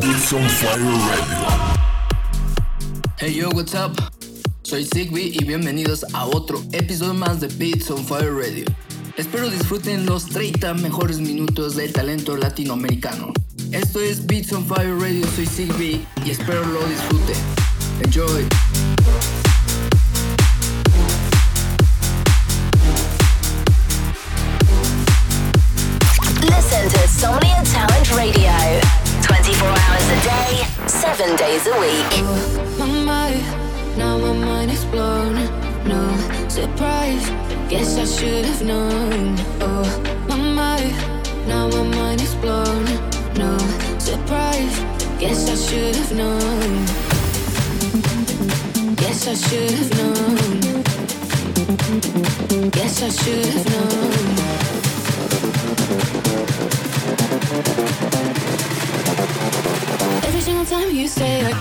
Beats on Fire Radio. Hey yo, what's up? Soy Sigby y bienvenidos a otro episodio más de Beats on Fire Radio. Espero disfruten los 30 mejores minutos del talento latinoamericano. Esto es Beats on Fire Radio, soy Sigby y espero lo disfruten. Enjoy. A week. My mind, now my mind is blown. No surprise, guess I should have known. Oh, my mind, now my mind is blown. No surprise, guess I should have known. Guess I should have known. Guess I should have known. Single time you say I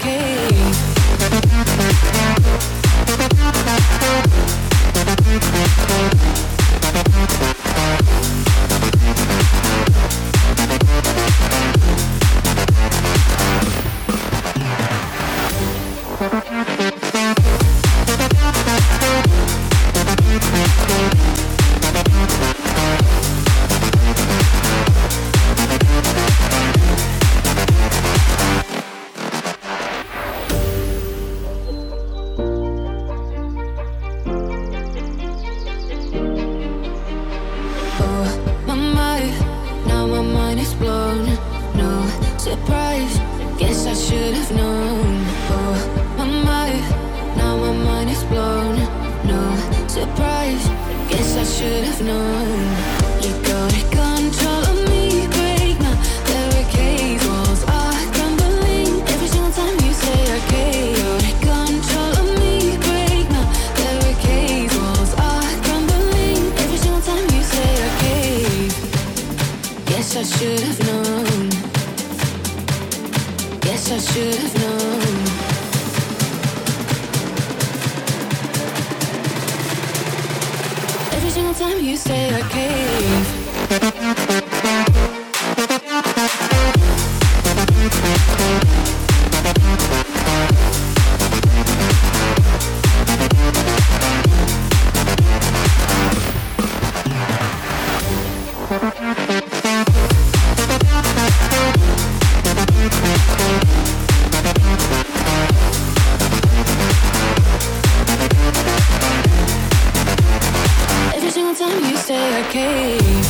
say I.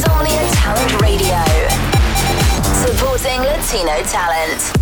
Somnia Talent Radio. Supporting Latino talent.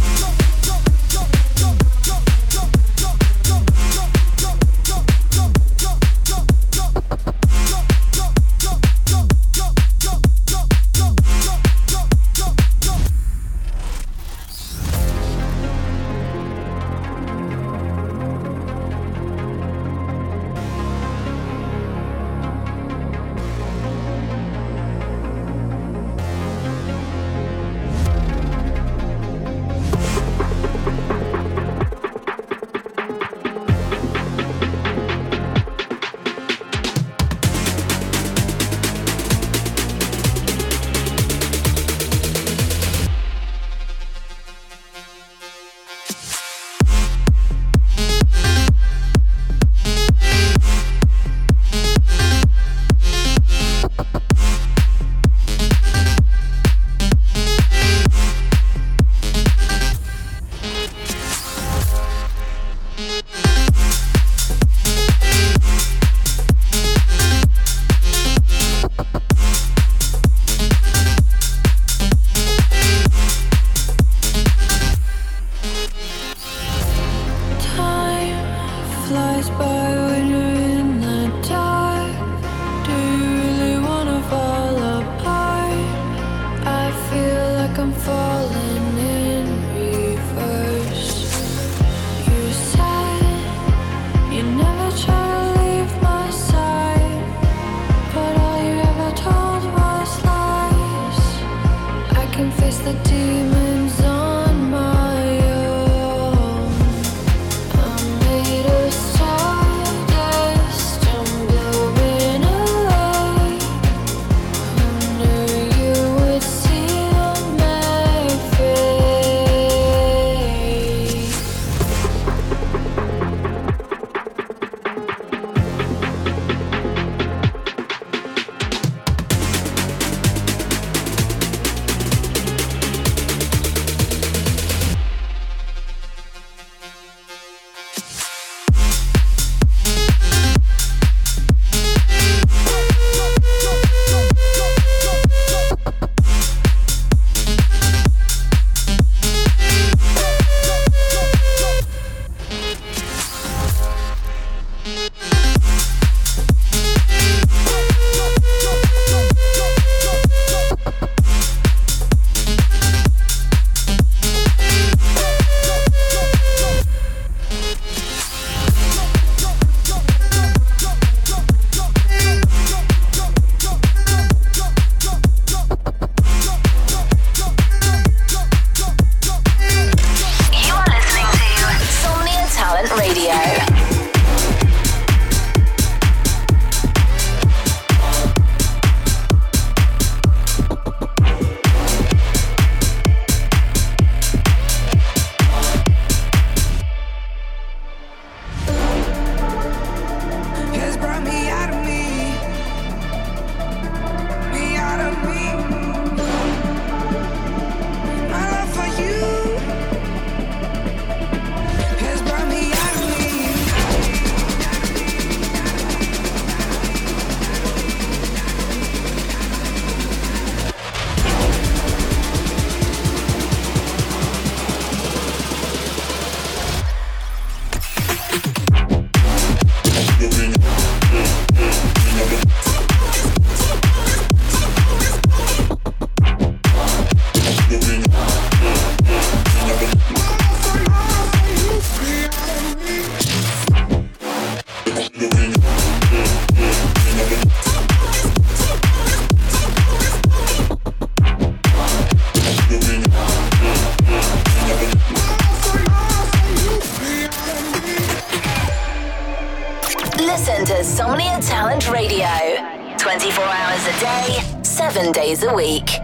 A week.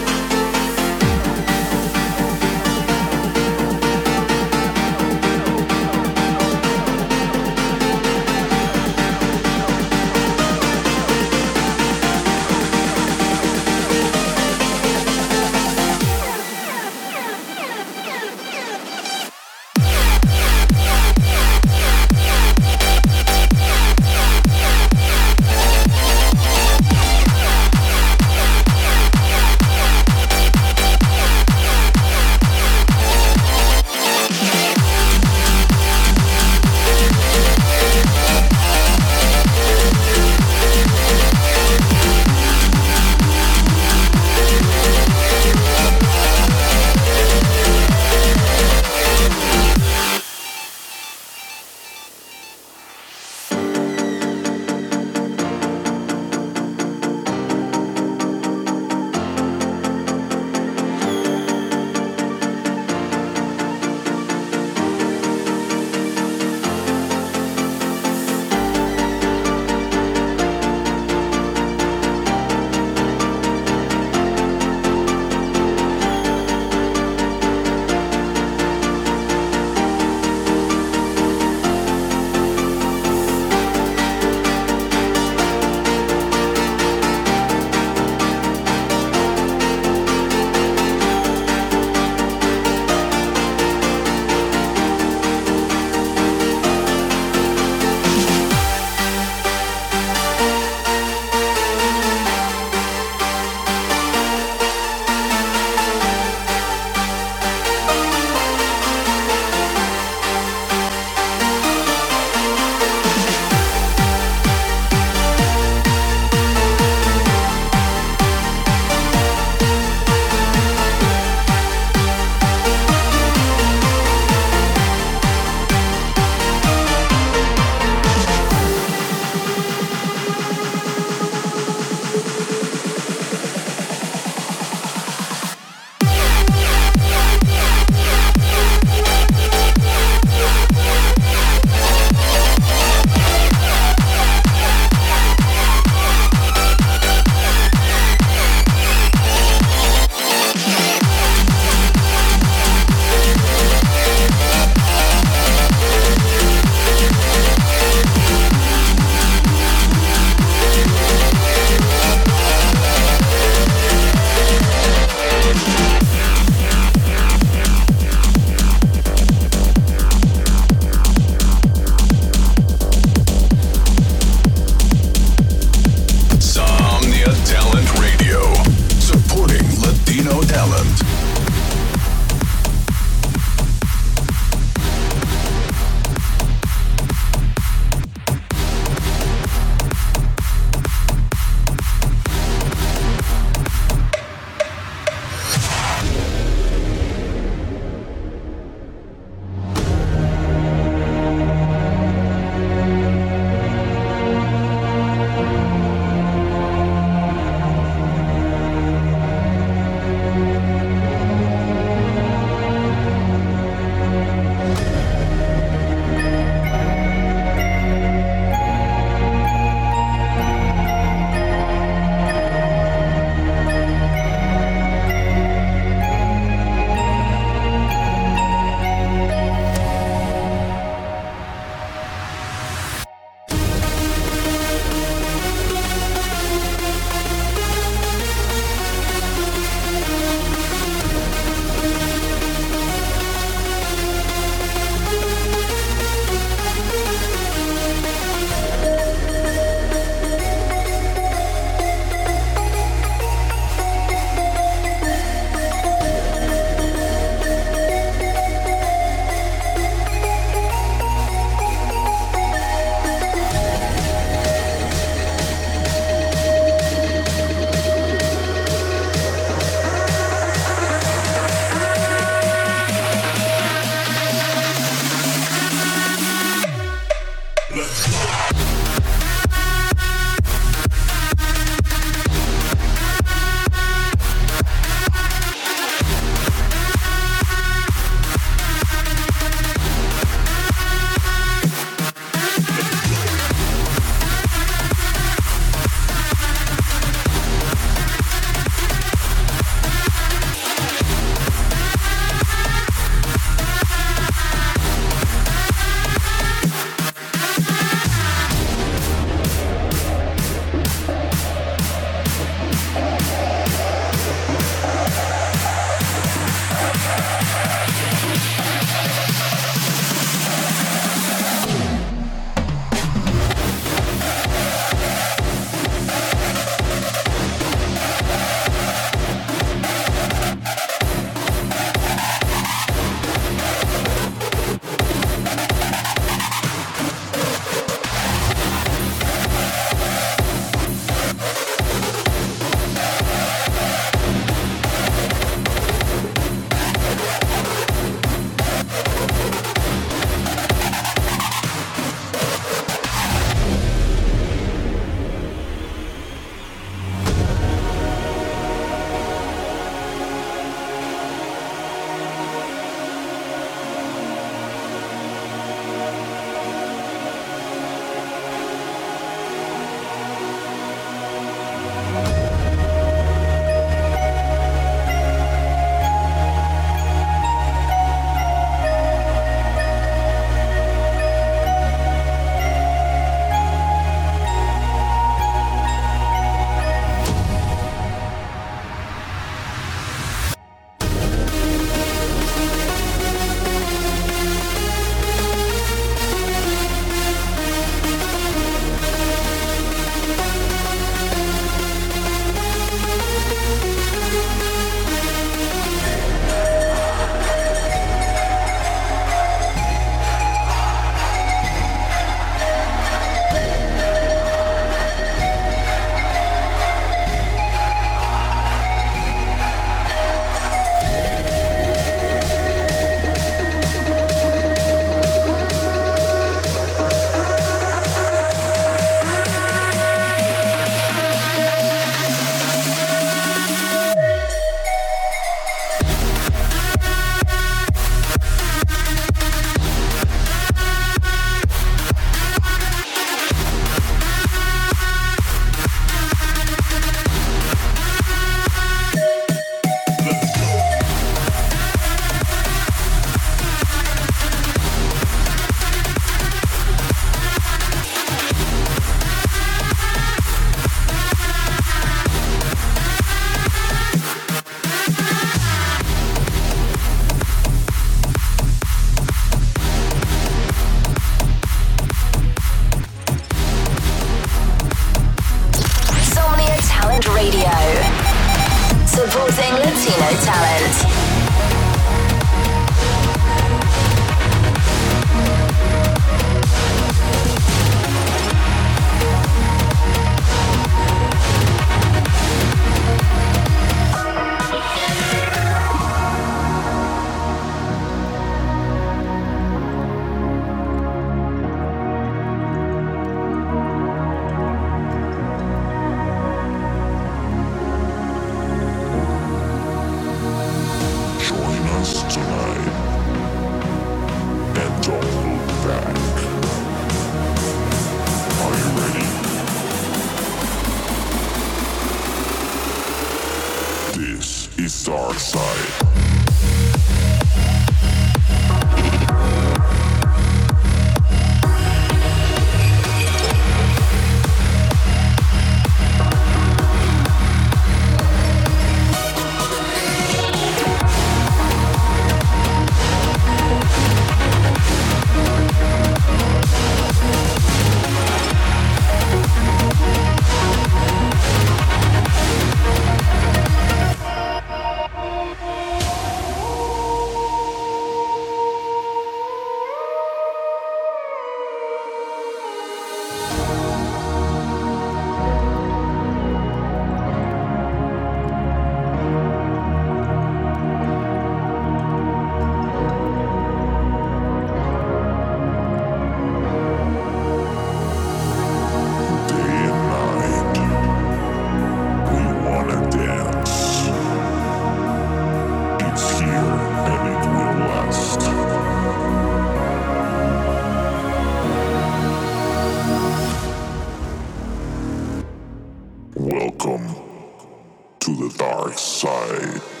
to the dark side.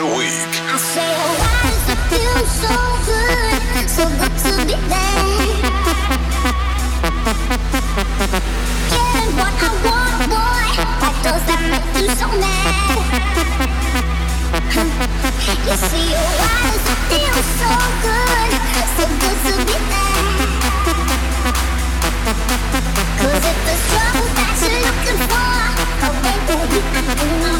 a week. I say I want to feel so good, so good to be there. Getting what I want, boy. Why does that make you so mad? You see, why does it feel so good, so good to be there. Cause if the trouble that you're looking for, I wait for you, I do